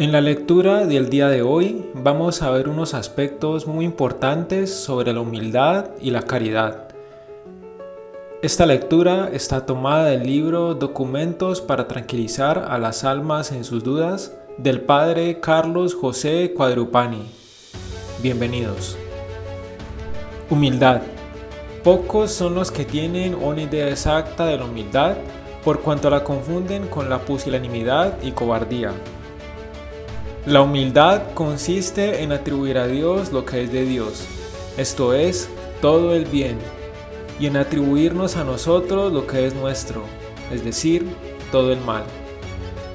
En la lectura del día de hoy vamos a ver unos aspectos muy importantes sobre la humildad y la caridad. Esta lectura está tomada del libro Documentos para tranquilizar a las almas en sus dudas del padre Carlos José Cuadrupani. Bienvenidos. Humildad. Pocos son los que tienen una idea exacta de la humildad por cuanto la confunden con la pusilanimidad y cobardía. La humildad consiste en atribuir a Dios lo que es de Dios, esto es, todo el bien, y en atribuirnos a nosotros lo que es nuestro, es decir, todo el mal.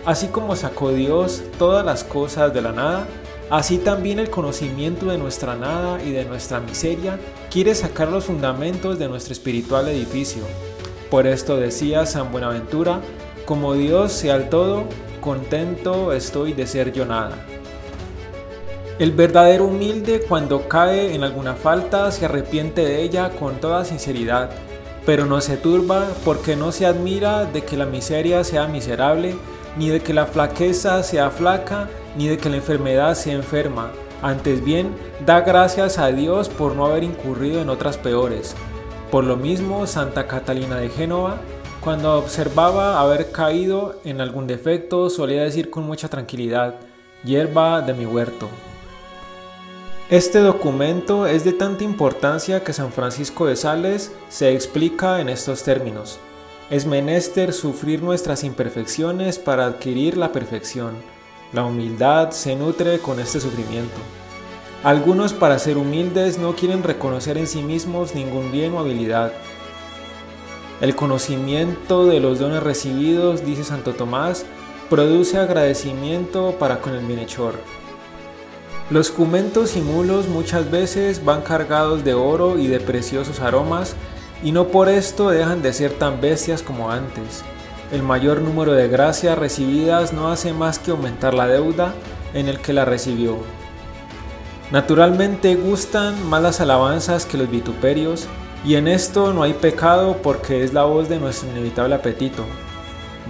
Así como sacó Dios todas las cosas de la nada, así también el conocimiento de nuestra nada y de nuestra miseria quiere sacar los fundamentos de nuestro espiritual edificio. Por esto decía San Buenaventura, como Dios sea el todo, contento estoy de ser yo nada. El verdadero humilde cuando cae en alguna falta se arrepiente de ella con toda sinceridad, pero no se turba porque no se admira de que la miseria sea miserable, ni de que la flaqueza sea flaca, ni de que la enfermedad sea enferma. Antes bien, da gracias a Dios por no haber incurrido en otras peores. Por lo mismo, Santa Catalina de Génova cuando observaba haber caído en algún defecto, solía decir con mucha tranquilidad, hierba de mi huerto. Este documento es de tanta importancia que San Francisco de Sales se explica en estos términos. Es menester sufrir nuestras imperfecciones para adquirir la perfección. La humildad se nutre con este sufrimiento. Algunos para ser humildes no quieren reconocer en sí mismos ningún bien o habilidad, el conocimiento de los dones recibidos, dice Santo Tomás, produce agradecimiento para con el bienhechor. Los jumentos y mulos muchas veces van cargados de oro y de preciosos aromas y no por esto dejan de ser tan bestias como antes. El mayor número de gracias recibidas no hace más que aumentar la deuda en el que la recibió. Naturalmente gustan más las alabanzas que los vituperios, y en esto no hay pecado porque es la voz de nuestro inevitable apetito.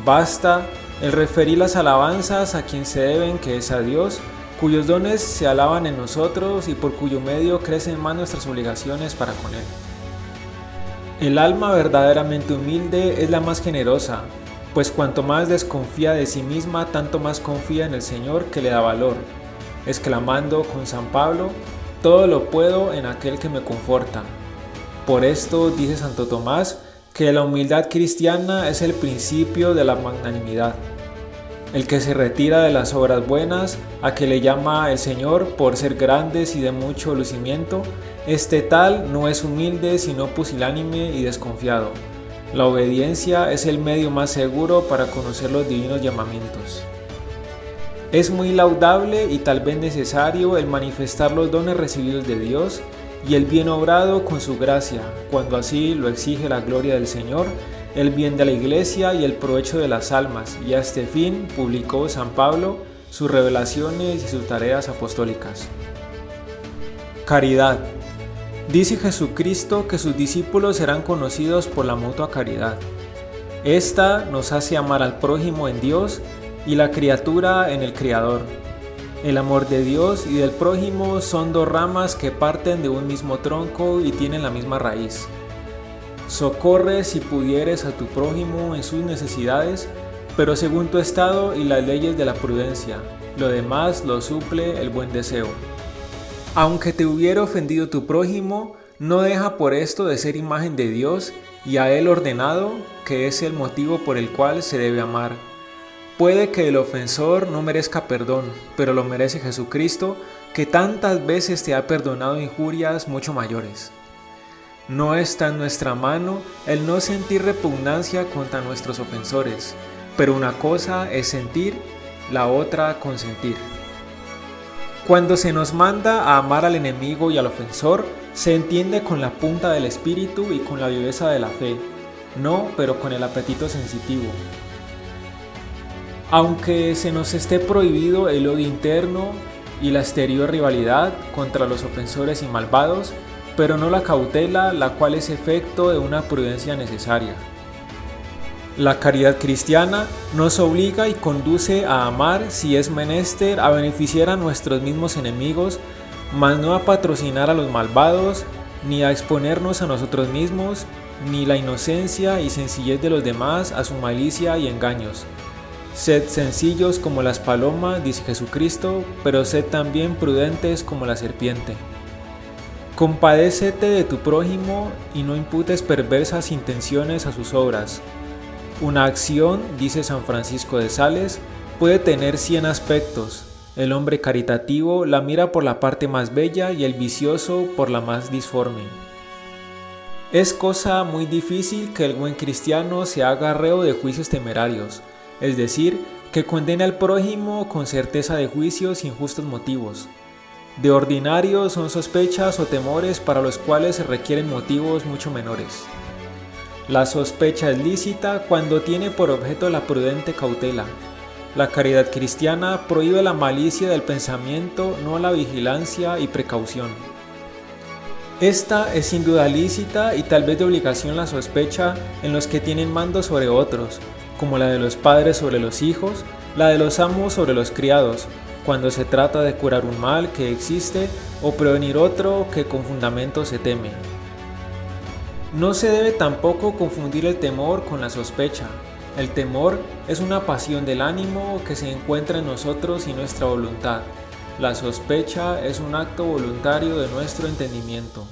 Basta el referir las alabanzas a quien se deben, que es a Dios, cuyos dones se alaban en nosotros y por cuyo medio crecen más nuestras obligaciones para con Él. El alma verdaderamente humilde es la más generosa, pues cuanto más desconfía de sí misma, tanto más confía en el Señor que le da valor, exclamando con San Pablo, todo lo puedo en aquel que me conforta. Por esto dice Santo Tomás que la humildad cristiana es el principio de la magnanimidad. El que se retira de las obras buenas, a que le llama el Señor por ser grandes y de mucho lucimiento, este tal no es humilde sino pusilánime y desconfiado. La obediencia es el medio más seguro para conocer los divinos llamamientos. Es muy laudable y tal vez necesario el manifestar los dones recibidos de Dios y el bien obrado con su gracia, cuando así lo exige la gloria del Señor, el bien de la iglesia y el provecho de las almas, y a este fin publicó San Pablo sus revelaciones y sus tareas apostólicas. Caridad. Dice Jesucristo que sus discípulos serán conocidos por la mutua caridad. Esta nos hace amar al prójimo en Dios y la criatura en el Criador el amor de Dios y del prójimo son dos ramas que parten de un mismo tronco y tienen la misma raíz. Socorre si pudieres a tu prójimo en sus necesidades, pero según tu estado y las leyes de la prudencia. Lo demás lo suple el buen deseo. Aunque te hubiera ofendido tu prójimo, no deja por esto de ser imagen de Dios y a Él ordenado, que es el motivo por el cual se debe amar. Puede que el ofensor no merezca perdón, pero lo merece Jesucristo, que tantas veces te ha perdonado injurias mucho mayores. No está en nuestra mano el no sentir repugnancia contra nuestros ofensores, pero una cosa es sentir, la otra consentir. Cuando se nos manda a amar al enemigo y al ofensor, se entiende con la punta del espíritu y con la viveza de la fe, no pero con el apetito sensitivo, aunque se nos esté prohibido el odio interno y la exterior rivalidad contra los ofensores y malvados, pero no la cautela, la cual es efecto de una prudencia necesaria. La caridad cristiana nos obliga y conduce a amar si es menester, a beneficiar a nuestros mismos enemigos, mas no a patrocinar a los malvados, ni a exponernos a nosotros mismos, ni la inocencia y sencillez de los demás a su malicia y engaños. Sed sencillos como las palomas, dice Jesucristo, pero sed también prudentes como la serpiente. Compadécete de tu prójimo y no imputes perversas intenciones a sus obras una acción, dice San Francisco de Sales, puede tener 100 aspectos. El hombre caritativo la mira por la parte más bella y el vicioso por la más disforme. Es cosa muy difícil que el buen cristiano se haga reo de juicios temerarios, es decir, que condene al prójimo con certeza de juicios sin justos motivos. De ordinario son sospechas o temores para los cuales se requieren motivos mucho menores. La sospecha es lícita cuando tiene por objeto la prudente cautela. La caridad cristiana prohíbe la malicia del pensamiento, no la vigilancia y precaución. Esta es sin duda lícita y tal vez de obligación la sospecha en los que tienen mando sobre otros, como la de los padres sobre los hijos, la de los amos sobre los criados, cuando se trata de curar un mal que existe o prevenir otro que con fundamento se teme. No se debe tampoco confundir el temor con la sospecha. El temor es una pasión del ánimo que se encuentra en nosotros y nuestra voluntad. La sospecha es un acto voluntario de nuestro entendimiento.